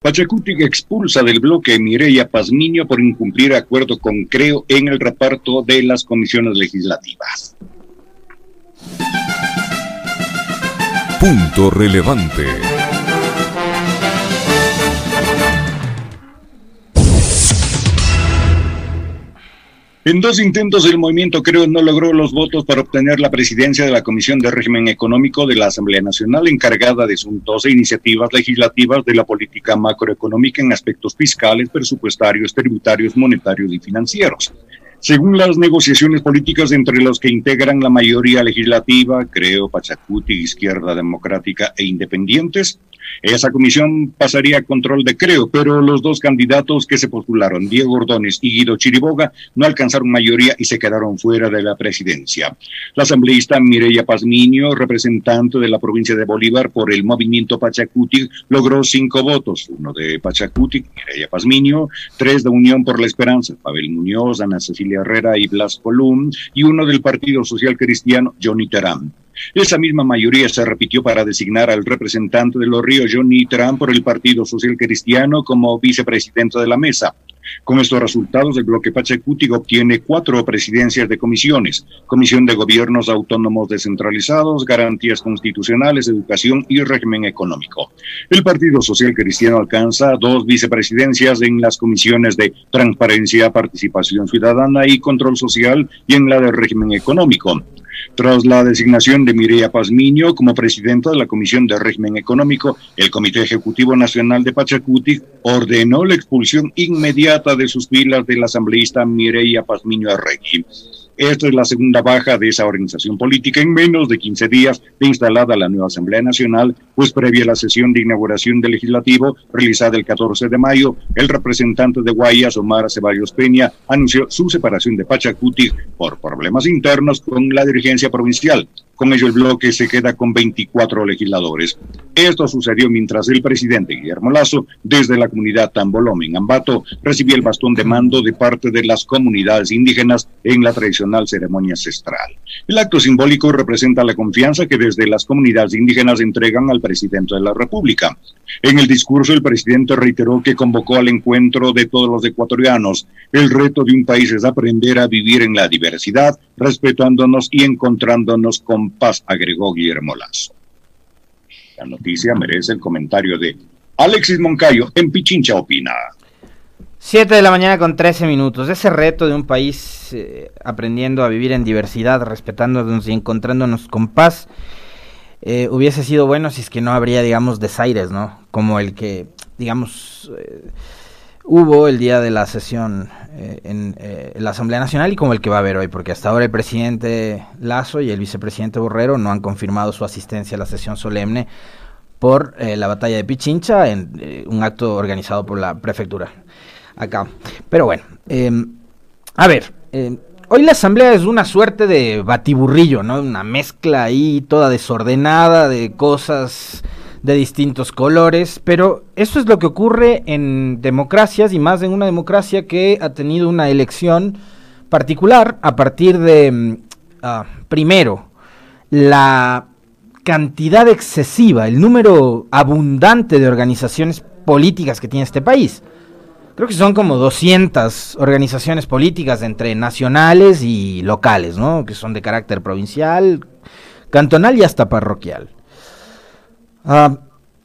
Pachacuti expulsa del bloque Mireya Pazmiño por incumplir acuerdo con Creo en el reparto de las comisiones legislativas. Punto relevante. En dos intentos el movimiento Creo no logró los votos para obtener la presidencia de la Comisión de Régimen Económico de la Asamblea Nacional encargada de asuntos e iniciativas legislativas de la política macroeconómica en aspectos fiscales, presupuestarios, tributarios, monetarios y financieros. Según las negociaciones políticas entre los que integran la mayoría legislativa, Creo, Pachacuti, Izquierda Democrática e Independientes, esa comisión pasaría a control de Creo, pero los dos candidatos que se postularon, Diego Ordóñez y Guido Chiriboga, no alcanzaron mayoría y se quedaron fuera de la presidencia. La asambleísta Mireya Pazmiño, representante de la provincia de Bolívar por el movimiento Pachacuti, logró cinco votos, uno de Pachacuti, Mireya Pazmiño, tres de Unión por la Esperanza, Pavel Muñoz, Ana Cecilia Herrera y Blas Colum, y uno del Partido Social Cristiano, Johnny Terán. Esa misma mayoría se repitió para designar al representante de los ríos, Johnny Trump, por el Partido Social Cristiano como vicepresidente de la mesa. Con estos resultados, el bloque Pachacuti obtiene cuatro presidencias de comisiones, Comisión de Gobiernos Autónomos Descentralizados, Garantías Constitucionales, Educación y Régimen Económico. El Partido Social Cristiano alcanza dos vicepresidencias en las comisiones de Transparencia, Participación Ciudadana y Control Social y en la de Régimen Económico. Tras la designación de Mireya Pazmiño como presidenta de la Comisión de Régimen Económico, el Comité Ejecutivo Nacional de Pachacuti ordenó la expulsión inmediata de sus filas del asambleísta Mireya Pazmiño Arregui. Esta es la segunda baja de esa organización política en menos de 15 días de instalada la nueva Asamblea Nacional, pues previa a la sesión de inauguración del legislativo realizada el 14 de mayo, el representante de Guayas, Omar Ceballos Peña, anunció su separación de Pachacuti por problemas internos con la dirigencia provincial. Con ello, el bloque se queda con 24 legisladores. Esto sucedió mientras el presidente Guillermo Lazo, desde la comunidad Tambolome en Ambato, recibía el bastón de mando de parte de las comunidades indígenas en la tradicional ceremonia ancestral. El acto simbólico representa la confianza que desde las comunidades indígenas entregan al presidente de la República. En el discurso, el presidente reiteró que convocó al encuentro de todos los ecuatorianos. El reto de un país es aprender a vivir en la diversidad, respetándonos y encontrándonos con paz, agregó Guillermo Lazo. La noticia merece el comentario de Alexis Moncayo en Pichincha Opina. Siete de la mañana con 13 minutos. Ese reto de un país eh, aprendiendo a vivir en diversidad, respetándonos y encontrándonos con paz, eh, hubiese sido bueno si es que no habría, digamos, desaires, ¿no? Como el que, digamos, eh, hubo el día de la sesión eh, en, la Asamblea Nacional y como el que va a haber hoy, porque hasta ahora el presidente Lazo y el vicepresidente Borrero no han confirmado su asistencia a la sesión solemne por la batalla de Pichincha en un acto organizado por la prefectura acá. Pero bueno, em, a ver, em, hoy la asamblea es una suerte de batiburrillo, ¿no? Una mezcla ahí toda desordenada de cosas de distintos colores, pero eso es lo que ocurre en democracias y más en una democracia que ha tenido una elección particular a partir de, mm, ah, primero, la cantidad excesiva, el número abundante de organizaciones políticas que tiene este país creo que son como 200 organizaciones políticas entre nacionales y locales, ¿no? Que son de carácter provincial, cantonal y hasta parroquial. Ah,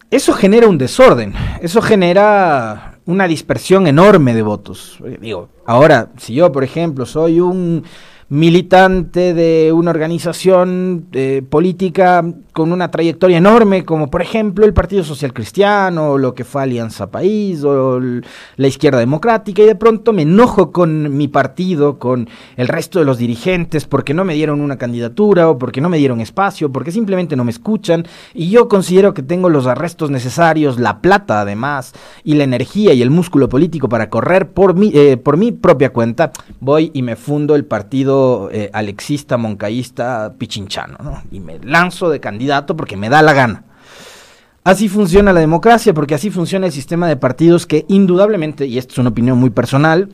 eso genera un desorden, eso genera una dispersión enorme de votos. Eh, digo, ahora, si yo, por ejemplo, soy un militante de una organización eh, política con una trayectoria enorme, como por ejemplo el Partido Social Cristiano, o lo que fue Alianza País, o la Izquierda Democrática, y de pronto me enojo con mi partido, con el resto de los dirigentes, porque no me dieron una candidatura, o porque no me dieron espacio, porque simplemente no me escuchan, y yo considero que tengo los arrestos necesarios, la plata además, y la energía y el músculo político para correr por mi, eh, por mi propia cuenta, voy y me fundo el partido eh, alexista, moncaísta, pichinchano, ¿no? Y me lanzo de candidato porque me da la gana. Así funciona la democracia, porque así funciona el sistema de partidos que indudablemente, y esto es una opinión muy personal,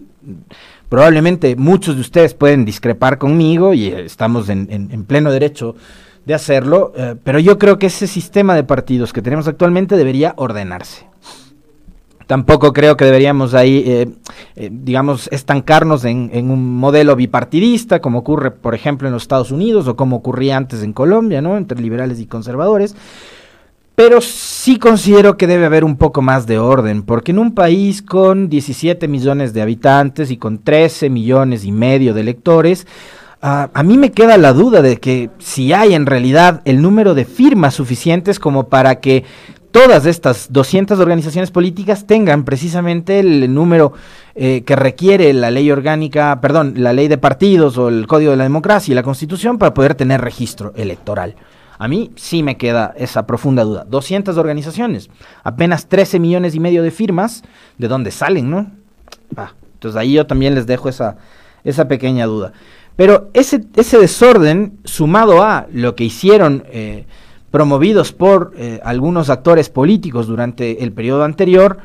probablemente muchos de ustedes pueden discrepar conmigo y estamos en, pleno derecho de hacerlo, eh, pero yo creo que ese sistema de partidos que tenemos actualmente debería ordenarse. Tampoco creo que deberíamos ahí, eh, eh, digamos, estancarnos en, un modelo bipartidista, como ocurre, por ejemplo, en los Estados Unidos o como ocurría antes en Colombia, ¿no? Entre liberales y conservadores. Pero sí considero que debe haber un poco más de orden, porque en un país con 17 millones de habitantes y con 13 millones y medio de electores, uh, a mí me queda la duda de que si hay en realidad el número de firmas suficientes como para que todas estas 200 organizaciones políticas tengan precisamente el número eh, que requiere la ley orgánica, perdón, la ley de partidos o el Código de la Democracia y la Constitución para poder tener registro electoral. A mí sí me queda esa profunda duda. 200 organizaciones, apenas 13 millones y medio de firmas, ¿de dónde salen, no? Ah, entonces ahí yo también les dejo esa, esa pequeña duda. Pero ese, ese desorden, sumado a lo que hicieron eh, promovidos por eh, algunos actores políticos durante el periodo anterior,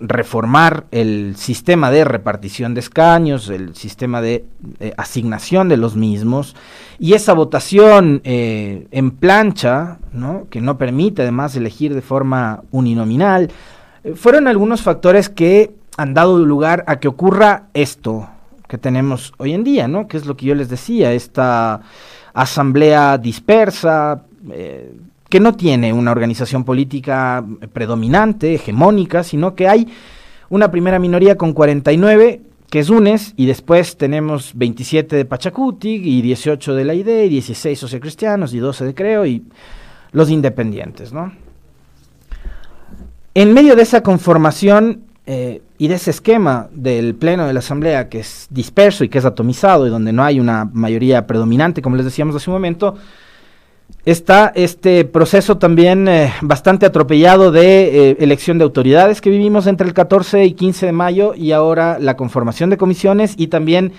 reformar el sistema de repartición de escaños, el sistema de eh, asignación de los mismos, y esa votación eh, en plancha, que no permite además elegir de forma uninominal, fueron algunos factores que han dado lugar a que ocurra esto que tenemos hoy en día, ¿no? que es lo que yo les decía, esta asamblea dispersa, que no tiene una organización política predominante, hegemónica, sino que hay una primera minoría con 49 que es UNES, y después tenemos 27 de Pachacuti, y 18 de la ID, y 16 sociocristianos, y 12 de Creo, y los independientes, ¿no? En medio de esa conformación eh, y de ese esquema del Pleno de la Asamblea, que es disperso y que es atomizado, y donde no hay una mayoría predominante, como les decíamos hace un momento, está este proceso también eh, bastante atropellado de eh, elección de autoridades que vivimos entre el 14 y 15 de mayo y ahora la conformación de comisiones y también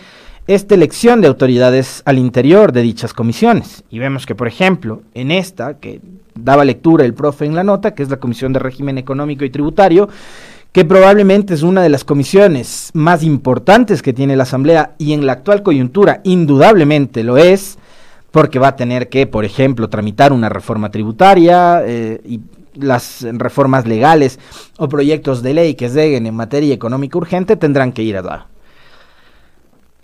esta elección de autoridades al interior de dichas comisiones. Y vemos que, por ejemplo, en esta, que daba lectura el profe en la nota, que es la Comisión de Régimen Económico y Tributario, que probablemente es una de las comisiones más importantes que tiene la Asamblea y en la actual coyuntura indudablemente lo es, porque va a tener que, por ejemplo, tramitar una reforma tributaria eh, y las reformas legales o proyectos de ley que lleguen en materia económica urgente tendrán que ir a dar.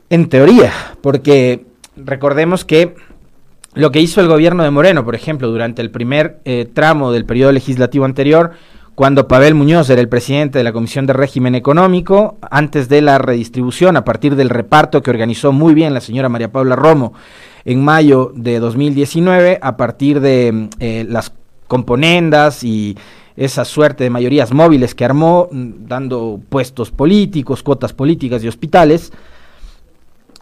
En teoría, porque recordemos que lo que hizo el gobierno de Moreno, por ejemplo, durante el primer eh, tramo del periodo legislativo anterior, cuando Pavel Muñoz era el presidente de la Comisión de Régimen Económico, antes de la redistribución, a partir del reparto que organizó muy bien la señora María Paula Romo en mayo de 2019 a partir de eh, las componendas y esa suerte de mayorías móviles que armó, mm, dando puestos políticos, cuotas políticas y hospitales,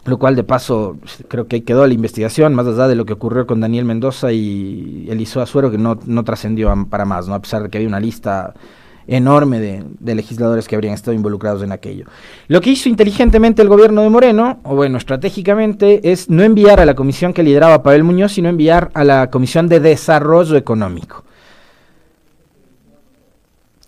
lo cual de paso creo que quedó la investigación, más allá de lo que ocurrió con Daniel Mendoza y Eliseo Azuero, que no, no trascendió para más, ¿no? a pesar de que había una lista enorme de, legisladores que habrían estado involucrados en aquello. Lo que hizo inteligentemente el gobierno de Moreno, o bueno, estratégicamente, es no enviar a la comisión que lideraba Pavel Muñoz, sino enviar a la Comisión de Desarrollo Económico,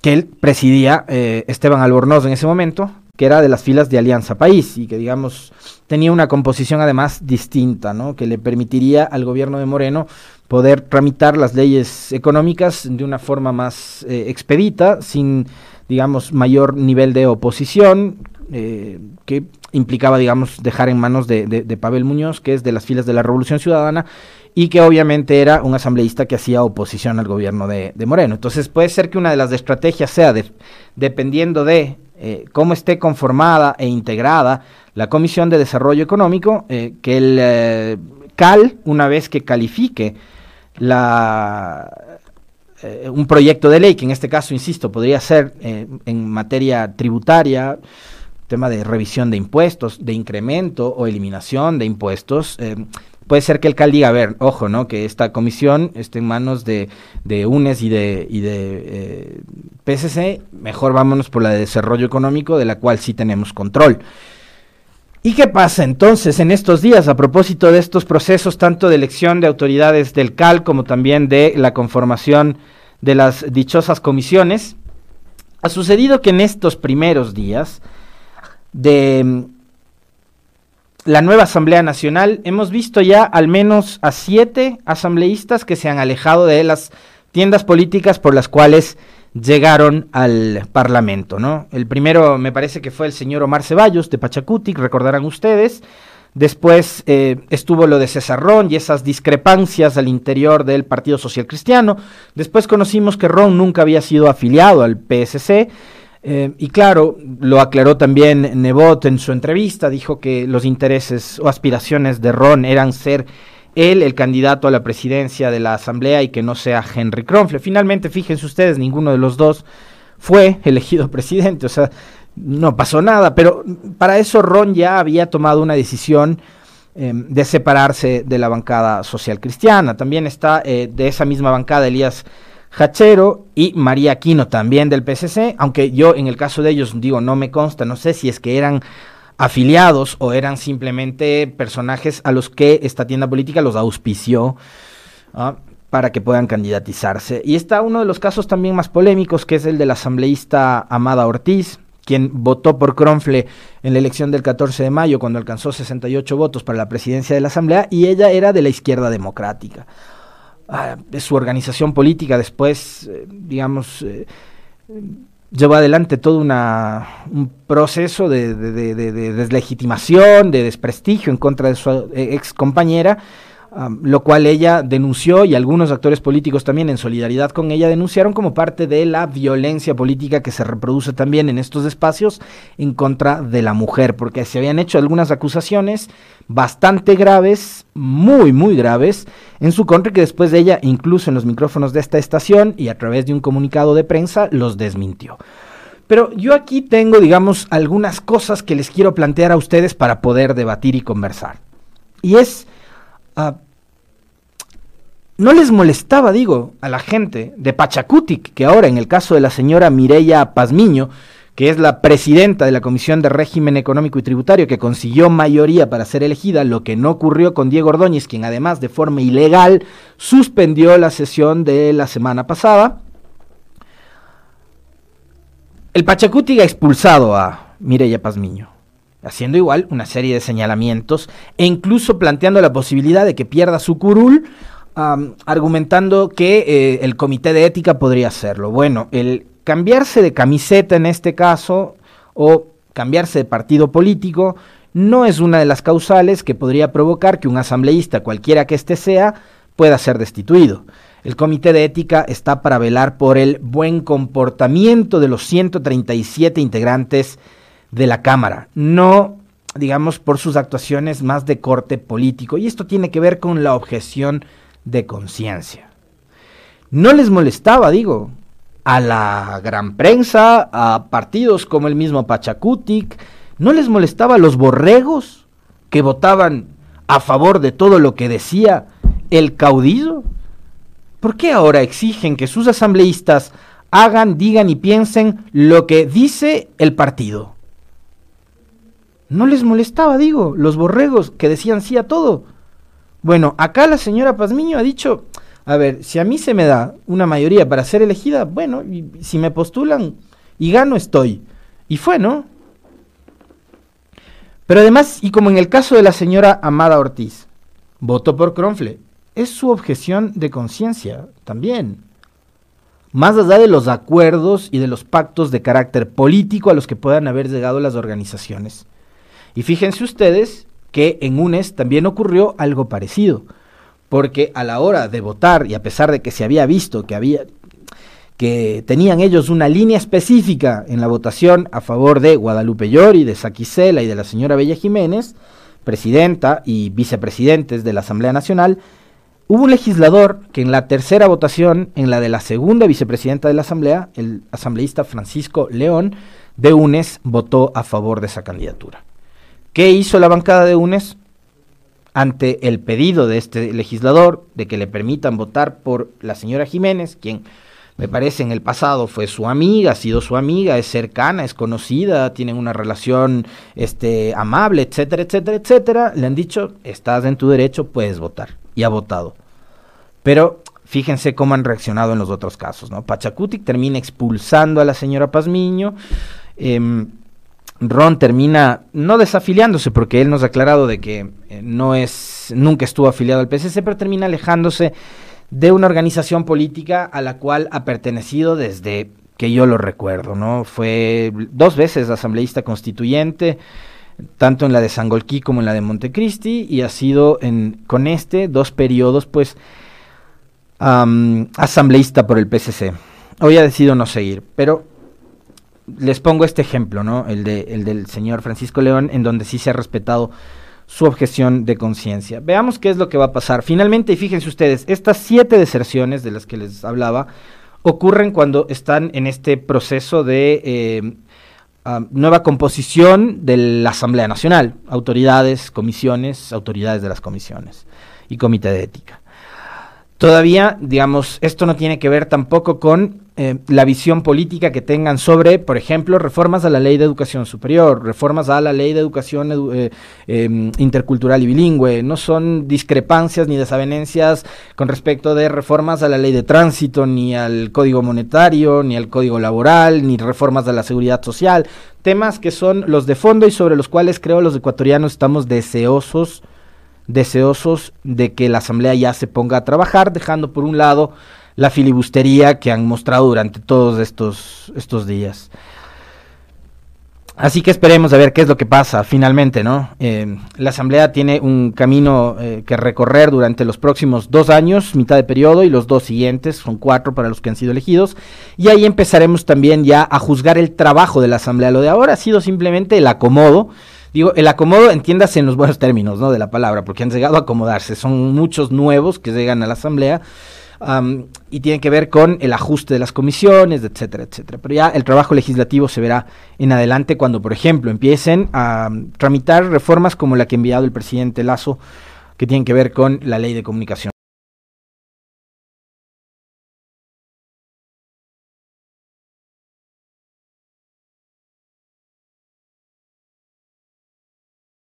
que él presidía eh, Esteban Albornoz en ese momento, que era de las filas de Alianza País y que, digamos, tenía una composición además distinta, ¿no? que le permitiría al gobierno de Moreno poder tramitar las leyes económicas de una forma más eh, expedita, sin, digamos, mayor nivel de oposición, eh, que implicaba, digamos, dejar en manos de, de, Pavel Muñoz, que es de las filas de la Revolución Ciudadana, y que obviamente era un asambleísta que hacía oposición al gobierno de, de Moreno. Entonces puede ser que una de las estrategias sea, de, dependiendo de eh, cómo esté conformada e integrada la Comisión de Desarrollo Económico, que el CAL, una vez que califique la, eh, un proyecto de ley, que en este caso, insisto, podría ser eh, en materia tributaria, tema de revisión de impuestos, de incremento o eliminación de impuestos, eh, puede ser que el CAL diga, a ver, ojo, ¿no? Que esta comisión esté en manos de, de UNES y de, y de PSC, mejor vámonos por la de desarrollo económico, de la cual sí tenemos control. ¿Y qué pasa entonces en estos días a propósito de estos procesos, tanto de elección de autoridades del CAL como también de la conformación de las dichosas comisiones? Ha sucedido que en estos primeros días de la nueva Asamblea Nacional hemos visto ya al menos a siete asambleístas que se han alejado de las tiendas políticas por las cuales llegaron al Parlamento, ¿no? El primero me parece que fue el señor Omar Ceballos de Pachacutic, recordarán ustedes. Después eh, estuvo lo de César Ron y esas discrepancias al interior del Partido Social Cristiano. Después conocimos que Ron nunca había sido afiliado al PSC. Eh, y claro, lo aclaró también Nebot en su entrevista, dijo que los intereses o aspiraciones de Ron eran ser él el candidato a la presidencia de la Asamblea y que no sea Henry Kronfle. Finalmente, fíjense ustedes, ninguno de los dos fue elegido presidente, o sea, no pasó nada, pero para eso Ron ya había tomado una decisión em, de separarse de la bancada social cristiana. También está eh, de esa misma bancada Elías Hachero y María Aquino también del PCC, aunque yo en el caso de ellos digo no me consta, no sé si es que eran afiliados o eran simplemente personajes a los que esta tienda política los auspició ¿ah? para que puedan candidatizarse. Y está uno de los casos también más polémicos, que es el del asambleísta Amada Ortiz, quien votó por Cronfle en la elección del 14 de mayo, cuando alcanzó 68 votos para la presidencia de la Asamblea, y ella era de la izquierda democrática. Ah, su organización política después, eh, digamos, eh, llevó adelante todo una, un proceso de, deslegitimación, de desprestigio en contra de su eh, ex compañera, lo cual ella denunció y algunos actores políticos también en solidaridad con ella denunciaron como parte de la violencia política que se reproduce también en estos espacios en contra de la mujer, porque se habían hecho algunas acusaciones bastante graves, muy, muy graves, en su contra que después de ella, incluso en los micrófonos de esta estación y a través de un comunicado de prensa, los desmintió. Pero yo aquí tengo, digamos, algunas cosas que les quiero plantear a ustedes para poder debatir y conversar. Y es Ah, no les molestaba, digo, a la gente de Pachacutic, que ahora en el caso de la señora Mireya Pazmiño, que es la presidenta de la Comisión de Régimen Económico y Tributario, que consiguió mayoría para ser elegida, lo que no ocurrió con Diego Ordóñez, quien además de forma ilegal suspendió la sesión de la semana pasada. El Pachacutic ha expulsado a Mireya Pazmiño haciendo igual una serie de señalamientos e incluso planteando la posibilidad de que pierda su curul, argumentando que eh, el comité de ética podría hacerlo. Bueno, el cambiarse de camiseta en este caso o cambiarse de partido político no es una de las causales que podría provocar que un asambleísta, cualquiera que éste sea, pueda ser destituido. El comité de ética está para velar por el buen comportamiento de los 137 integrantes de la Cámara, no digamos por sus actuaciones más de corte político. Y esto tiene que ver con la objeción de conciencia. No les molestaba, digo, a la gran prensa, a partidos como el mismo Pachacutic, no les molestaba a los borregos que votaban a favor de todo lo que decía el caudillo. ¿Por qué ahora exigen que sus asambleístas hagan, digan y piensen lo que dice el partido? No les molestaba, digo, los borregos que decían sí a todo. Bueno, acá la señora Pazmiño ha dicho, a ver, si a mí se me da una mayoría para ser elegida, bueno, y, si me postulan y gano, estoy. Y fue, ¿no? Pero además, y como en el caso de la señora Amada Ortiz, votó por Cronfle, es su objeción de conciencia también. Más allá de los acuerdos y de los pactos de carácter político a los que puedan haber llegado las organizaciones. Y fíjense ustedes que en UNES también ocurrió algo parecido, porque a la hora de votar, y a pesar de que se había visto que había que tenían ellos una línea específica en la votación a favor de Guadalupe Llori, de Saquicela y de la señora Bella Jiménez, presidenta y vicepresidentes de la Asamblea Nacional, hubo un legislador que en la tercera votación, en la de la segunda vicepresidenta de la Asamblea, el asambleísta Francisco León de UNES, votó a favor de esa candidatura. ¿Qué hizo la bancada de UNES? Ante el pedido de este legislador de que le permitan votar por la señora Jiménez, quien me parece en el pasado fue su amiga, ha sido su amiga, es cercana, es conocida, tienen una relación este, amable, etcétera, etcétera, etcétera, le han dicho, estás en tu derecho, puedes votar. Y ha votado. Pero fíjense cómo han reaccionado en los otros casos, ¿no? Pachacutic termina expulsando a la señora Pazmiño. Eh, Ron termina no desafiliándose porque él nos ha aclarado de que eh, no es nunca estuvo afiliado al PSC, pero termina alejándose de una organización política a la cual ha pertenecido desde que yo lo recuerdo, ¿no? Fue dos veces asambleísta constituyente, tanto en la de Sangolquí como en la de Montecristi, y ha sido en, con este dos periodos, pues, asambleísta por el PCC. Hoy ha decidido no seguir, pero les pongo este ejemplo, ¿no? El, de, el del señor Francisco León, en donde sí se ha respetado su objeción de conciencia. Veamos qué es lo que va a pasar. Finalmente, y fíjense ustedes, estas siete deserciones de las que les hablaba ocurren cuando están en este proceso de eh, ah, nueva composición de la Asamblea Nacional, autoridades, comisiones, autoridades de las comisiones y comité de ética. Todavía, digamos, esto no tiene que ver tampoco con eh, la visión política que tengan sobre, por ejemplo, reformas a la ley de educación superior, reformas a la ley de educación eh, em, intercultural y bilingüe. No son discrepancias ni desavenencias con respecto de reformas a la ley de tránsito, ni al código monetario, ni al código laboral, ni reformas a la seguridad social. Temas que son los de fondo y sobre los cuales creo los ecuatorianos estamos deseosos deseosos de que la Asamblea ya se ponga a trabajar, dejando por un lado la filibustería que han mostrado durante todos estos, estos días. Así que esperemos a ver qué es lo que pasa finalmente, ¿no? Eh, la Asamblea tiene un camino eh, que recorrer durante los próximos dos años, mitad de periodo, y los dos siguientes, son cuatro para los que han sido elegidos, y ahí empezaremos también ya a juzgar el trabajo de la Asamblea. Lo de ahora ha sido simplemente el acomodo Digo, el acomodo, entiéndase en los buenos términos, ¿no? De la palabra, porque han llegado a acomodarse. Son muchos nuevos que llegan a la Asamblea y tienen que ver con el ajuste de las comisiones, etcétera, etcétera. Pero ya el trabajo legislativo se verá en adelante cuando, por ejemplo, empiecen a tramitar reformas como la que ha enviado el presidente Lazo, que tienen que ver con la ley de comunicación.